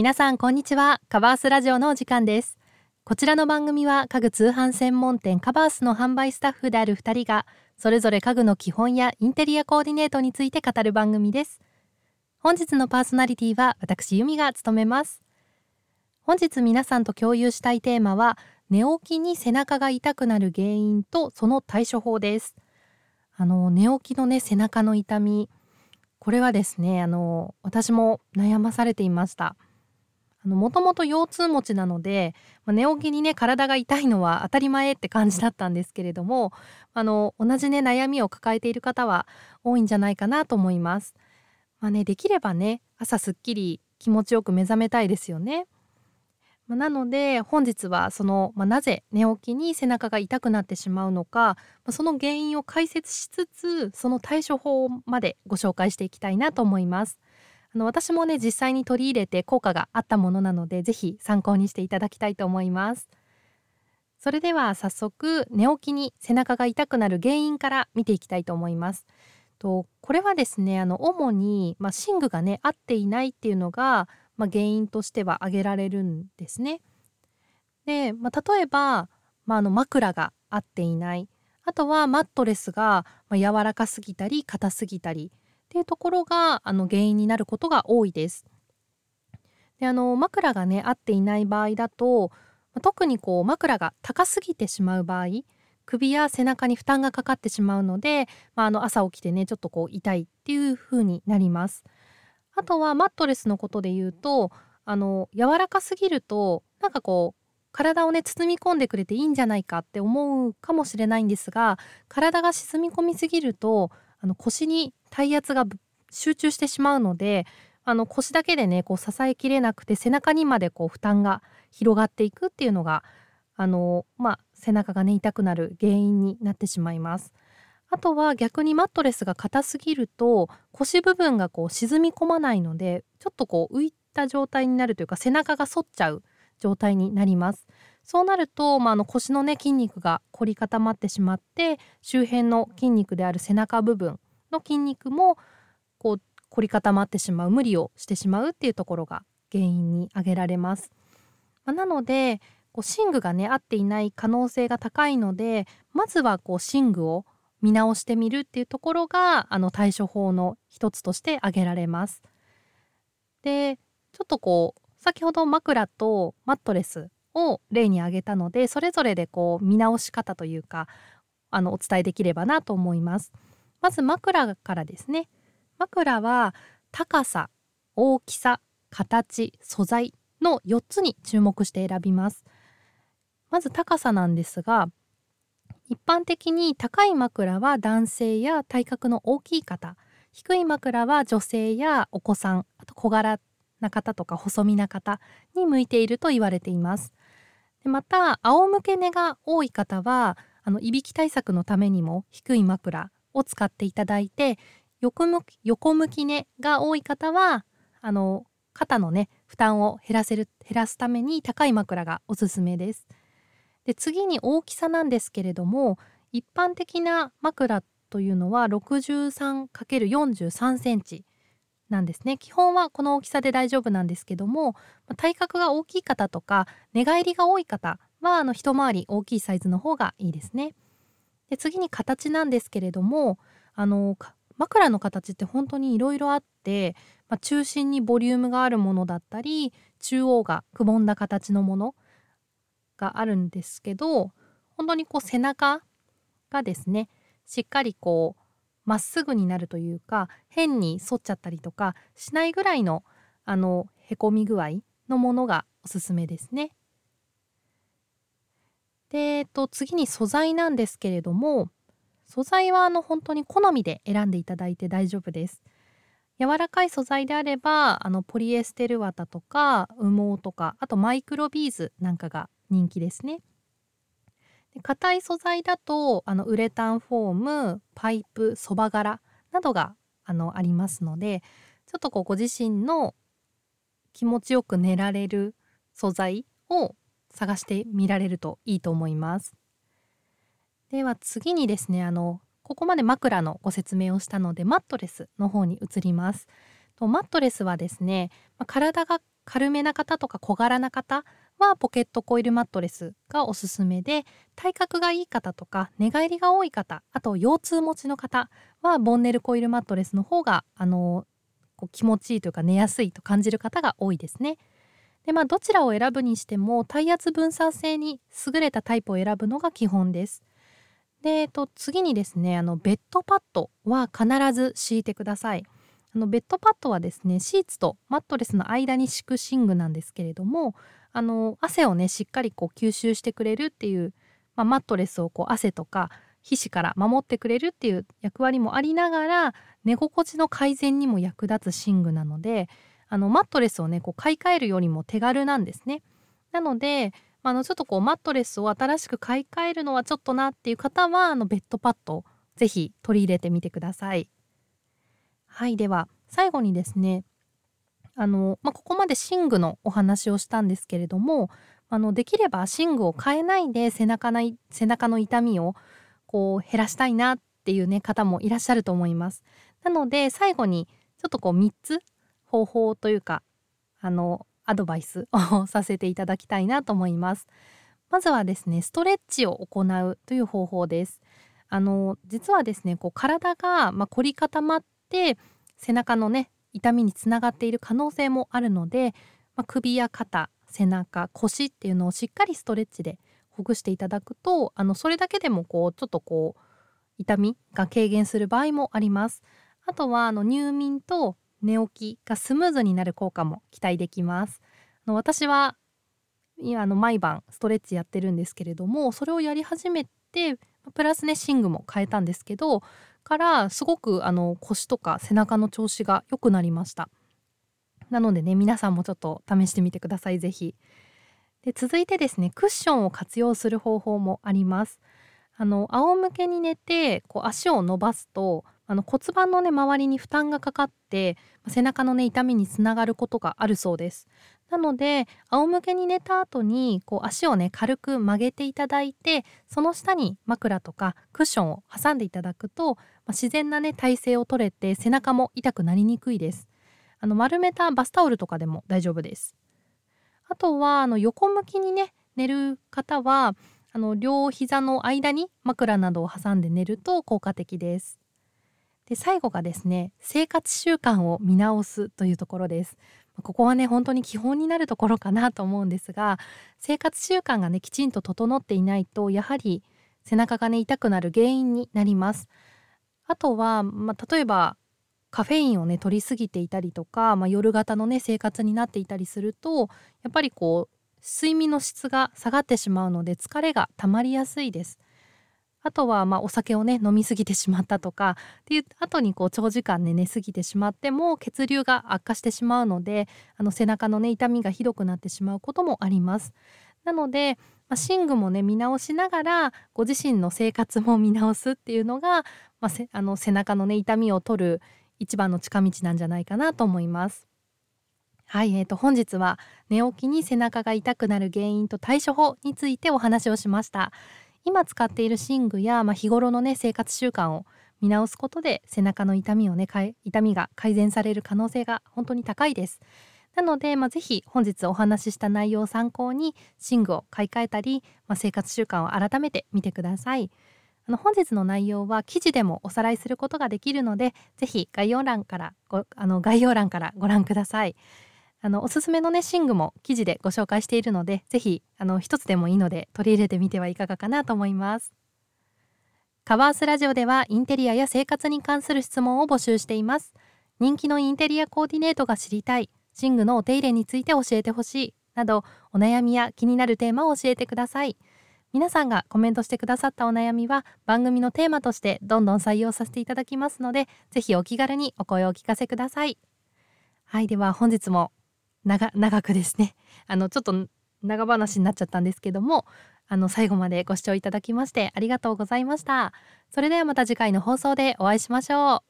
皆さんこんにちは。カバースラジオのお時間です。こちらの番組は家具通販専門店カバースの販売スタッフである2人がそれぞれ家具の基本やインテリアコーディネートについて語る番組です。本日のパーソナリティは私由美が務めます。本日皆さんと共有したいテーマは寝起きに背中が痛くなる原因とその対処法です。あの寝起きのね背中の痛み。これはですねあの私も悩まされていました。もともと腰痛持ちなので、まあ、寝起きにね体が痛いのは当たり前って感じだったんですけれどもあの同じね悩みを抱えている方は多いんじゃないかなと思います。まあねできればね朝すっきり気持ちよく目覚めたいですよね。まあ、なので本日はその、まあ、なぜ寝起きに背中が痛くなってしまうのか、まあ、その原因を解説しつつその対処法までご紹介していきたいなと思います。あの私もね実際に取り入れて効果があったものなので是非参考にしていただきたいと思います。それでは早速寝起きに背中が痛くなる原因から見ていきたいと思います。とこれはですねあの主に、まあ、寝具がね合っていないっていうのがまあ、原因としては挙げられるんですね。で、まあ、例えば、まあ、あの枕が合っていないあとはマットレスが柔らかすぎたり硬すぎたりっていうところがあの原因になることが多いです。であの枕がね合っていない場合だと特にこう枕が高すぎてしまう場合首や背中に負担がかかってしまうので、まあ、あの朝起きてねちょっとこう痛いっていう風になります。あとはマットレスのことで言うとあの柔らかすぎるとなんかこう体をね包み込んでくれていいんじゃないかって思うかもしれないんですが体が沈み込みすぎるとあの腰に体圧が集中してしまうのであの腰だけでねこう支えきれなくて背中にまでこう負担が広がっていくっていうのがあの、まあ、背中がね痛くなる原因になってしまいます。あとは逆にマットレスが硬すぎると腰部分がこう沈み込まないのでちょっとこう浮いた状態になるというか背中が反っちゃう状態になります。そうなると、まあ、あの腰のね筋肉が凝り固まってしまって周辺の筋肉である背中部分の筋肉もこう凝り固まってしまう無理をしてしまうっていうところが原因に挙げられます。まあ、なのでこう寝具がね合っていない可能性が高いのでまずはこう寝具を見直してみるっていうところがあの対処法の一つとして挙げられます。でちょっとこう先ほど枕とマットレスを例に挙げたのでそれぞれでこう見直し方というかあのお伝えできればなと思います。まず枕からですね。枕は高さ、大きさ、形、素材の4つに注目して選びます。まず高さなんですが一般的に高い枕は男性や体格の大きい方低い枕は女性やお子さんあと小柄な方とか細身な方に向いていると言われていますまた仰向け寝が多い方はあのいびき対策のためにも低い枕を使っていただいて横向き横向き寝が多い方はあの肩のね負担を減らせる減らすために高い枕がおすすめです。で次に大きさなんですけれども一般的な枕というのは 63×43 センチなんですね基本はこの大きさで大丈夫なんですけども体格が大きい方とか寝返りが多い方はあの一回り大きいサイズの方がいいですね。で次に形なんですけれどもあの枕の形って本当にいろいろあって、まあ、中心にボリュームがあるものだったり中央がくぼんだ形のものがあるんですけど本当にこう背中がですねしっかりこうまっすぐになるというか変に反っちゃったりとかしないぐらいのあのへこみ具合のものがおすすめですね。で、えっと、次に素材なんですけれども素材はあの本当に好みで選んでいただいて大丈夫です。柔らかい素材であればあのポリエステル綿とか羽毛とかあとマイクロビーズなんかが人気ですね。硬い素材だとあのウレタンフォームパイプそば柄などがあのありますのでちょっとこうご自身の気持ちよく寝られる素材を探してみられるといいと思います。では次にですねあのここまで枕のご説明をしたのでマットレスの方に移ります。とマットレスはですね体が軽めな方とか小柄な方はポケットコイルマットレスがおすすめで体格がいい方とか寝返りが多い方あと腰痛持ちの方はボンネルコイルマットレスの方があのこう気持ちいいというか寝やすいと感じる方が多いですね。でまあどちらを選ぶにしても体圧分散性に優れたタイプを選ぶのが基本です。で、えっと、次にですねあのベッドパッドは必ず敷いてください。あのベッドパッドはですねシーツとマットレスの間に敷く寝具なんですけれどもあの汗をねしっかりこう吸収してくれるっていう、まあ、マットレスをこう汗とか皮脂から守ってくれるっていう役割もありながら寝心地の改善にも役立つ寝具なのであのマットレスをねこう買い替えるよりも手軽なんですね。なのであのちょっとこうマットレスを新しく買い替えるのはちょっとなっていう方はあのベッドパッドぜひ取り入れてみてください。はいでは最後にですねあの、まあ、ここまで寝具のお話をしたんですけれどもあのできれば寝具を変えないで背中の背中の痛みをこう減らしたいなっていうね方もいらっしゃると思います。なので最後にちょっとこう3つ方法というかあのアドバイスをさせていただきたいなと思います。まずはですねストレッチを行うという方法です。あの実はですねこう体が、まあ、凝り固まって背中のね痛みにつながっている可能性もあるので、まあ、首や肩背中腰っていうのをしっかりストレッチでほぐしていただくとあのそれだけでもこうちょっとこう痛みが軽減する場合もあります。あとはあの入眠と寝起きがスムーズになる効果も期待できます。あの私はあの毎晩ストレッチやってるんですけれどもそれをやり始めてプラスね寝具も変えたんですけどからすごくあの腰とか背中の調子が良くなりました。なのでね皆さんもちょっと試してみてください是非で続いてですねクッションを活用する方法もあります。あの仰向けに寝てこう足を伸ばすとあの骨盤のね周りに負担がかかって背中のね痛みにつながることがあるそうです。なので仰向けに寝た後にこう足をね軽く曲げていただいてその下に枕とかクッションを挟んでいただくと、まあ、自然なね体勢をとれて背中も痛くなりにくいです。あの丸めたバスタオルとかでも大丈夫です。あとはあの横向きにね寝る方はあの両膝の間に枕などを挟んで寝ると効果的です。で最後がですね生活習慣を見直すというところです。ここはね本当に基本になるところかなと思うんですが生活習慣がねきちんと整っていないとやはり背中がね痛くなる原因になります。あとは、まあ、例えばカフェインをね取りすぎていたりとか、まあ、夜型のね生活になっていたりするとやっぱりこう睡眠の質が下がってしまうので疲れが溜まりやすいです。あとはまあお酒をね飲み過ぎてしまったとかっていう後にこう長時間寝過ぎてしまっても血流が悪化してしまうのであの背中のね痛みがひどくなってしまうこともあります。なので、まあ、寝具もね見直しながらご自身の生活も見直すっていうのが、まあ、あの背中のね痛みを取る一番の近道なんじゃないかなと思います。はい、えー、と本日は寝起きに背中が痛くなる原因と対処法についてお話をしました。今使っている寝具や、まあ、日頃のね生活習慣を見直すことで背中の痛みをね痛みが改善される可能性が本当に高いです。なので、まあ、ぜひ本日お話しした内容を参考に寝具を買い替えたり、まあ、生活習慣を改めてみてください。あの本日の内容は記事でもおさらいすることができるので、ぜひ概要欄からごあの概要欄からご覧ください。あのおすすめのね寝具も記事でご紹介しているのでぜひあの一つでもいいので取り入れてみてはいかがかなと思います。カバースラジオではインテリアや生活に関する質問を募集しています。人気のインテリアコーディネートが知りたい。寝具のお手入れについて教えてほしい。などお悩みや気になるテーマを教えてください。皆さんがコメントしてくださったお悩みは番組のテーマとしてどんどん採用させていただきますのでぜひお気軽にお声をお聞かせください。はいでは本日も長長くですね。あのちょっと長話になっちゃったんですけどもあの最後までご視聴いただきましてありがとうございました。それではまた次回の放送でお会いしましょう。